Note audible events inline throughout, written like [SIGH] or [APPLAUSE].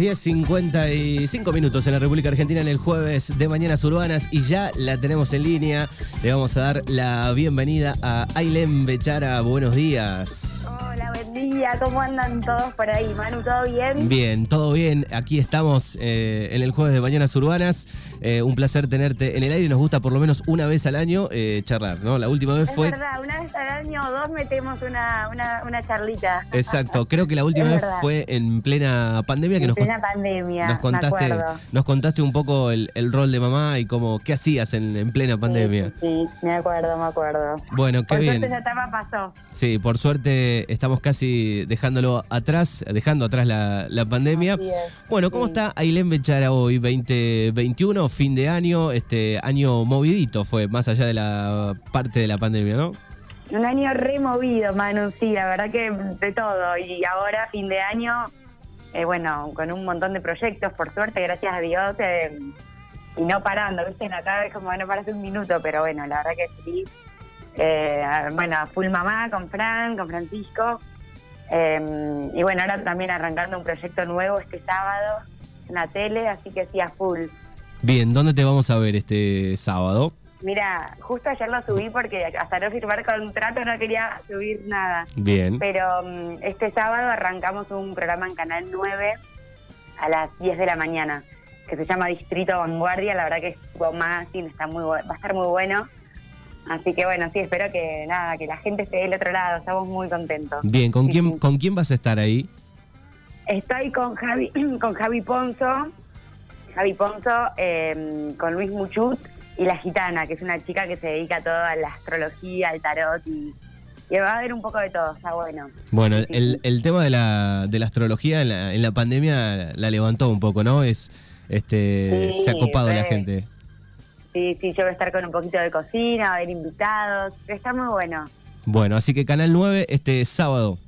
Son las 10.55 minutos en la República Argentina en el jueves de Mañanas Urbanas y ya la tenemos en línea. Le vamos a dar la bienvenida a Ailén Bechara. Buenos días. Día. ¿Cómo andan todos por ahí? Manu, ¿todo bien? Bien, todo bien. Aquí estamos eh, en el jueves de Mañanas Urbanas. Eh, un placer tenerte en el aire. Nos gusta por lo menos una vez al año eh, charlar, ¿no? La última vez Es fue... verdad, una vez al año o dos metemos una, una, una charlita. Exacto, [LAUGHS] creo que la última Es vez fue en plena pandemia que En nos, con- plena pandemia, nos contaste, me acuerdo. nos contaste un poco el, el rol de mamá y cómo qué hacías en, en plena pandemia. Sí, sí, sí, me acuerdo, me acuerdo. Bueno, qué Por bien. suerte esa etapa pasó. Sí, por suerte estamos casi dejándolo atrás, dejando atrás la, la pandemia. Bueno, ¿cómo sí. está Ailén Bechara hoy, 2021, fin de año, este año movidito fue, más allá de la parte de la pandemia, ¿no? Un año removido, Manu, sí, la verdad que de todo. Y ahora, fin de año, eh, bueno, con un montón de proyectos, por suerte, gracias a Dios, eh, y no parando, ¿viste? Acá es como no paras un minuto, pero bueno, la verdad que feliz. Eh, bueno, full mamá con Fran, con Francisco. Eh, y bueno, ahora también arrancando un proyecto nuevo este sábado en la tele, así que sí, a full. Bien, ¿dónde te vamos a ver este sábado? Mira, justo ayer lo subí porque hasta no firmar contrato no quería subir nada. Bien. Pero mm, este sábado arrancamos un programa en Canal 9 a las 10 de la mañana que se llama Distrito Vanguardia. La verdad que es magazine, está muy va a estar muy bueno. Así que bueno, sí, espero que nada, que la gente esté del otro lado. Estamos muy contentos. Bien, ¿con Sí, quién, sí. ¿con quién vas a estar ahí? Estoy con Javi, [CLEARS THROAT] con Javi Ponzo, Javi Ponzo, eh, con Luis Muchut y la gitana, que es una chica que se dedica a todo a la astrología, al tarot y, y va a haber un poco de todo, está bueno. Bueno, Sí, el, el tema de la, de la astrología en la, en la pandemia la levantó un poco, ¿no? Es, este, se ha copado la gente. Sí, sí, yo voy a estar con un poquito de cocina, va a haber invitados, está muy bueno. Bueno, así que Canal 9 este sábado.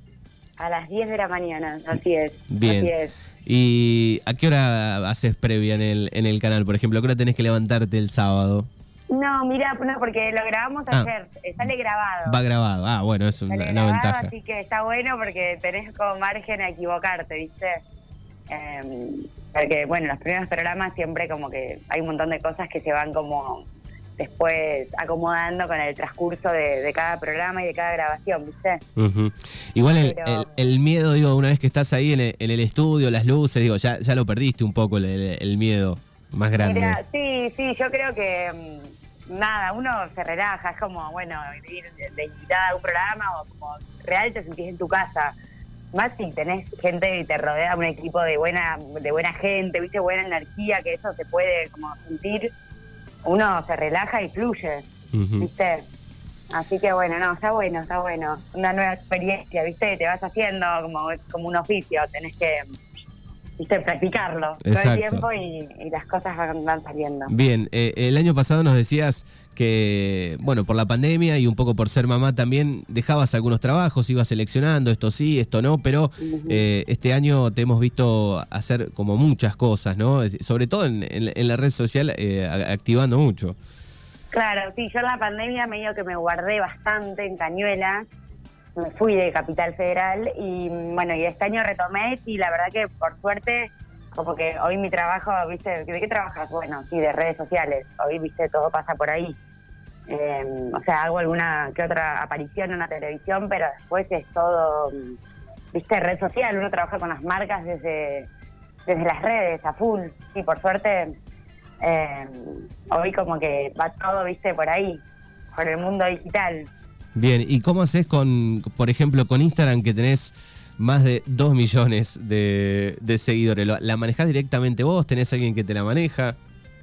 A las 10 de la mañana, así es. Bien. Así es. ¿Y a qué hora haces previa en el, en el canal, por ejemplo? ¿A qué hora tenés que levantarte el sábado? No, mira, no, porque lo grabamos Ah. ayer, eh, sale grabado. Va grabado. Ah, bueno, es una, Sale una grabado, ventaja. así que está bueno porque tenés como margen a equivocarte, ¿viste? Eh, porque, bueno, los primeros programas siempre como que hay un montón de cosas que se van como después acomodando con el transcurso de, de cada programa y de cada grabación, ¿viste? Ujú. Igual el, Pero- el- el miedo, digo, una vez que estás ahí en el, en el estudio, las luces, digo, ya, ya lo perdiste un poco el, miedo más grande. Mira, sí, sí, yo creo que mm, nada, uno se relaja, es como, bueno, ir de, de invitada a un programa o como real te sentís en tu casa. Más si tenés gente y te rodea un equipo de buena, de buena gente, viste, buena energía, que eso se puede como sentir, uno se relaja y fluye, viste. Así que bueno, no, está bueno, está bueno. Una nueva experiencia, viste, te vas haciendo como, como un oficio, tenés que, viste, practicarlo todo el tiempo y, y las cosas van, van saliendo. Bien, eh, el año pasado nos decías que, bueno, por la pandemia y un poco por ser mamá también dejabas algunos trabajos, ibas seleccionando, esto sí, esto no, pero eh, este año te hemos visto hacer como muchas cosas, ¿no? Sobre todo en, en- en la red social, eh, activando mucho. Claro, sí, yo en la pandemia medio que me guardé bastante en Cañuelas, me fui de Capital Federal y bueno, y este año retomé y la verdad que por suerte, como que hoy mi trabajo, viste, ¿de qué trabajas? Bueno, sí, de redes sociales, hoy, viste, todo pasa por ahí. Eh, o sea, hago alguna que otra aparición en la televisión, pero después es todo, viste, red social, uno trabaja con las marcas desde, desde las redes, a full, y por suerte eh, hoy como que va todo, viste, por ahí, por el mundo digital. Bien, ¿y cómo haces con, por ejemplo, con Instagram que tenés más de 2 millones de, de seguidores? ¿Lo- ¿La manejás directamente vos? ¿Tenés alguien que te la maneja?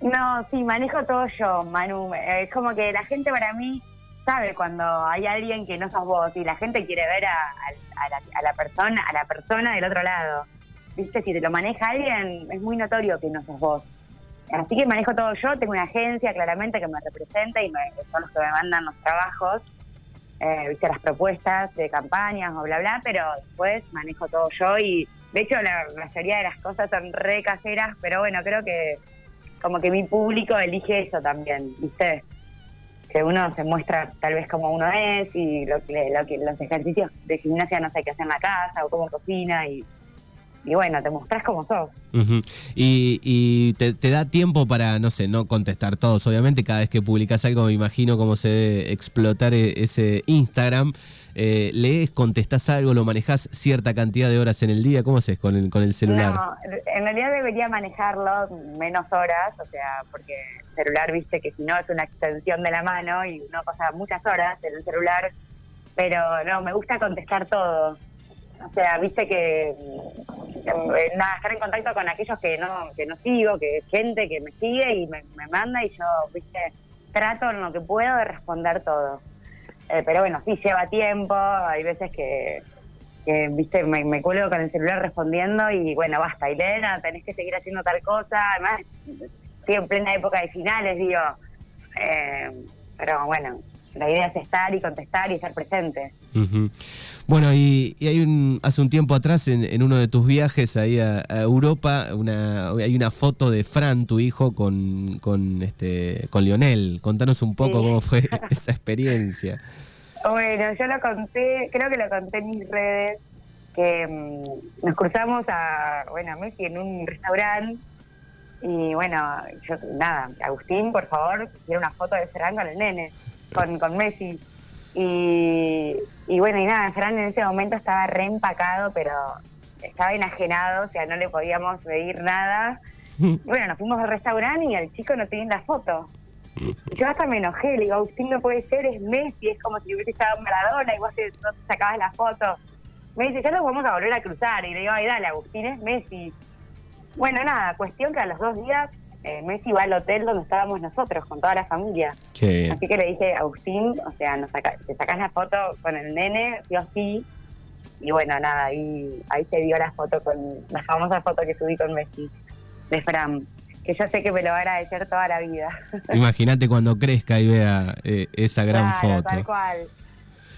No, sí, manejo todo yo, Manu. Eh, Es como que la gente para mí sabe cuando hay alguien que no sos vos y la gente quiere ver a la, a la persona a la persona del otro lado. Viste, si te lo maneja alguien, es muy notorio que no sos vos. Así que manejo todo yo, tengo una agencia claramente que me representa y me, son los que me mandan los trabajos, eh, viste, las propuestas de campañas o bla, bla, pero después manejo todo yo y de hecho la mayoría de las cosas son re caseras, pero bueno, creo que como que mi público elige eso también, ¿viste? Que uno se muestra tal vez como uno es y lo que, lo los ejercicios de gimnasia no sé qué hacer en la casa o cómo cocina y y bueno, te mostrás como sos. Y, y te, te da tiempo para, no sé, no contestar todos. Obviamente, cada vez que publicas algo, me imagino cómo se debe explotar e- ese Instagram. Eh, ¿Lees, contestás algo, lo manejás cierta cantidad de horas en el día? ¿Cómo haces con el, con el celular? No, en realidad debería manejarlo menos horas, o sea, porque el celular, viste que si no es una extensión de la mano y uno pasa muchas horas en el celular, pero no, me gusta contestar todo. O sea, viste que eh, estar en contacto con aquellos que no que no sigo, que gente que me sigue y me, me manda y yo, viste, trato en lo que puedo de responder todo. Eh, pero bueno, sí lleva tiempo, hay veces que, que viste, me, me cuelgo con el celular respondiendo y bueno, basta, Elena, tenés que seguir haciendo tal cosa, además estoy en plena época de finales, digo, eh, pero bueno, la idea es estar y contestar y estar presente. Bueno, y, y hay un, hace un tiempo atrás, en, en uno de tus viajes ahí a, a Europa, una, hay una foto de Fran, tu hijo, con, con, este, con Lionel. Contanos un poco Sí. cómo fue [LAUGHS] esa experiencia. Bueno, yo lo conté, creo que lo conté en mis redes, que mm, nos cruzamos a, bueno, a Messi en un restaurante y bueno, yo, nada, Agustín, por favor, quiero una foto de Ferran con el nene, con, con Messi. Y, y bueno, y nada, Ferran en ese momento estaba re empacado, pero estaba enajenado, o sea, no le podíamos pedir nada. Y [LAUGHS] bueno, nos fuimos al restaurante y al chico no tenía la foto. Y [LAUGHS] Yo hasta me enojé, le digo, Agustín no puede ser, es Messi, es como si hubiese estado en Maradona y vos te- no te sacabas la foto. Me dice, ya nos vamos a volver a cruzar. Y le digo, ay, dale, Agustín es Messi. Bueno, nada, cuestión que a los dos días eh, Messi va al hotel donde estábamos nosotros, con toda la familia. Qué. Así que le dije, Agustín, o sea, nos saca, te sacás la foto con el nene, sí o sí. Y bueno, nada, ahí, ahí se dio la foto con, la famosa foto que subí con Messi, de Fran, que yo sé que me lo va a agradecer toda la vida. [LAUGHS] Imagínate cuando crezca y vea eh, esa gran Claro, foto. tal cual.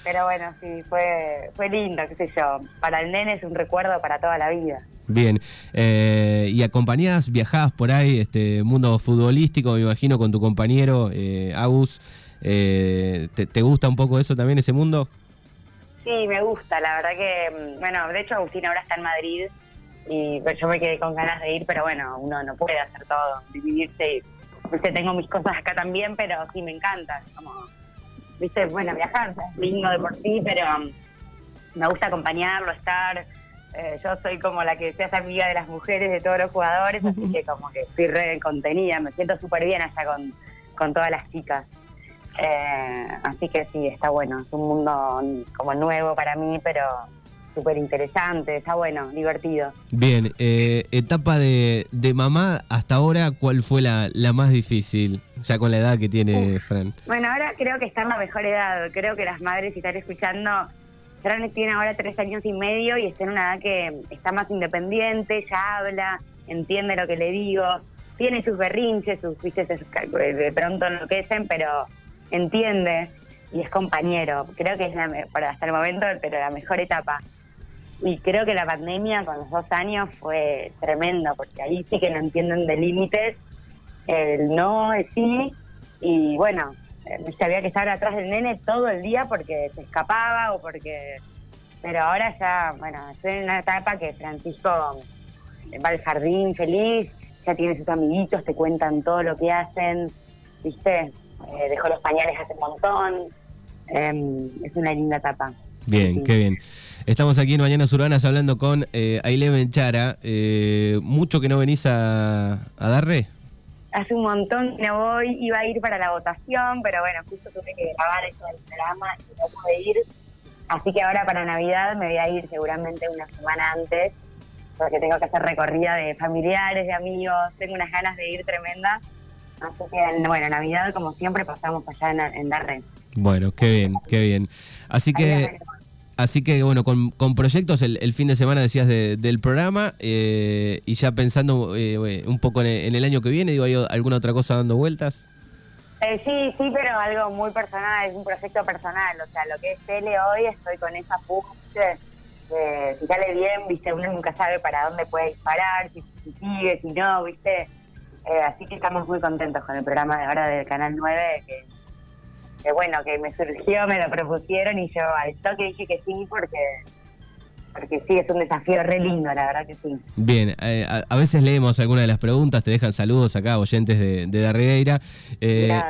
Pero bueno, sí, fue, fue lindo, qué sé yo. Para el nene es un recuerdo para toda la vida. Bien, eh, y acompañás, viajás por ahí, este mundo futbolístico, me imagino, con tu compañero eh, Agus. Eh, ¿te, gusta un poco eso también, ese mundo? Sí, me gusta, la verdad que, mm, bueno, de hecho Agustín ahora está en Madrid y pues, yo me quedé con ganas de ir, pero bueno, uno no puede hacer todo, dividirse. Viste, tengo mis cosas acá también, pero sí me encanta, como, viste, bueno, viajar es lindo de por sí, pero mm, me gusta acompañarlo, estar. Eh, yo soy como la que se hace amiga de las mujeres, de todos los jugadores, así que como que estoy re contenida, me siento súper bien allá con, con todas las chicas. Eh, así que sí, está bueno. Es un mundo como nuevo para mí, pero súper interesante. Está bueno, divertido. Bien, eh, etapa de, de mamá hasta ahora, ¿cuál fue la, la más difícil? Ya con la edad que tiene Fran. Bueno, ahora creo que está en la mejor edad. Creo que las madres, si están escuchando, Fran tiene ahora tres años y medio y está en una edad que está más independiente, ya habla, entiende lo que le digo, tiene sus berrinches, sus viste, de pronto enloquecen, pero entiende y es compañero. Creo que es la, para hasta el momento, pero la mejor etapa. Y creo que la pandemia con los dos años fue tremendo, porque ahí sí que no entienden de límites, el no, el sí, y bueno, eh, viste, había que estar atrás del nene todo el día porque se escapaba o porque... Pero ahora ya, bueno, estoy en una etapa que Francisco va al jardín feliz, ya tiene sus amiguitos, te cuentan todo lo que hacen, viste, Eh, dejó los pañales hace un montón, Em, es una linda etapa. Bien, Sí. qué bien. Estamos aquí en Mañanas Urbanas hablando con eh, Ailén Benchara. Eh, ¿Mucho que no venís a, a Darre? Hace un montón que no voy, iba a ir para la votación, pero bueno, justo tuve que grabar eso del programa y no pude ir. Así que ahora para Navidad me voy a ir seguramente una semana antes, porque tengo que hacer recorrida de familiares, de amigos, tengo unas ganas de ir tremendas. Así que, bueno, Navidad como siempre pasamos allá en, en Darren. Bueno, qué bien, qué bien. Así que, así que bueno, con, con proyectos el, fin de semana decías de- del programa eh, y ya pensando eh, un poco en el, año que viene, digo, ¿hay alguna otra cosa dando vueltas? Eh, sí, sí, pero algo muy personal, es un proyecto personal. O sea, lo que es tele hoy, estoy con esa puja, si sale bien, viste, uno nunca sabe para dónde puede disparar, si, si sigue, si no, viste. Eh, así que estamos muy contentos con el programa de ahora del Canal 9, que, que bueno, que me surgió, me lo propusieron y yo al toque dije que sí, porque porque sí, es un desafío re lindo, la verdad que sí. Bien, eh, a, a veces leemos algunas de las preguntas, te dejan saludos acá, oyentes de, de Darregueira. eh,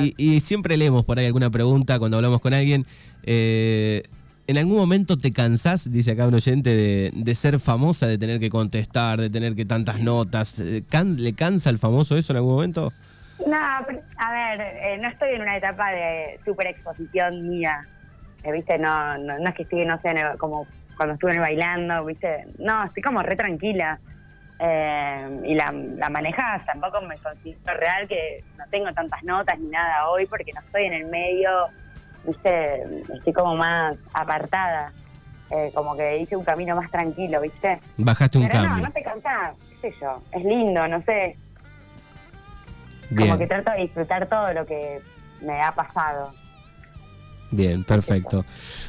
y, y siempre leemos por ahí alguna pregunta cuando hablamos con alguien. eh, ¿En algún momento te cansás, dice acá un oyente, de, de ser famosa, de tener que contestar, de tener que tantas notas? Eh, can- ¿Le cansa el famoso eso en algún momento? No, a ver, eh, no estoy en una etapa de super exposición mía. Eh, ¿Viste? No, no, no es que estoy, no sé, en el- como cuando estuve en el bailando, ¿viste? No, estoy como re tranquila. Eh, y la, la manejás, tampoco me considero real que no tengo tantas notas ni nada hoy porque no estoy en el medio, ¿viste? Estoy como más apartada. Eh, como que hice un camino más tranquilo, ¿viste? Bajaste un Pero no, cambio. no te cansás, qué sé yo. Es lindo, no sé. Bien. Como que trato de disfrutar todo lo que me ha pasado. Bien, perfecto.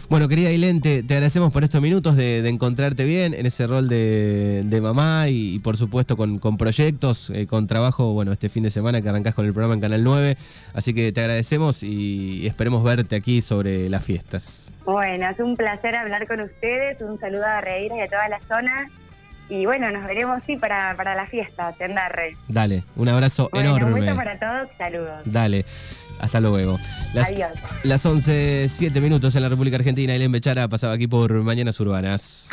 Bueno, querida Ailén, te, te agradecemos por estos minutos de, de encontrarte bien en ese rol de, de mamá y, y, por supuesto con, con proyectos, eh, con trabajo, bueno, este fin de semana que arrancás con el programa en Canal 9. Así que te agradecemos y esperemos verte aquí sobre las fiestas. Bueno, es un placer hablar con ustedes. Un saludo a Reira y a toda la zona. Y bueno, nos veremos, sí, para, para la fiesta, Tendarre. Dale, un abrazo Bueno, un enorme. beso para todos, saludos. Dale, hasta luego. Las, Adiós. las 11, 7 minutos en la República Argentina. Ailén Bechara pasaba aquí por Mañanas Urbanas.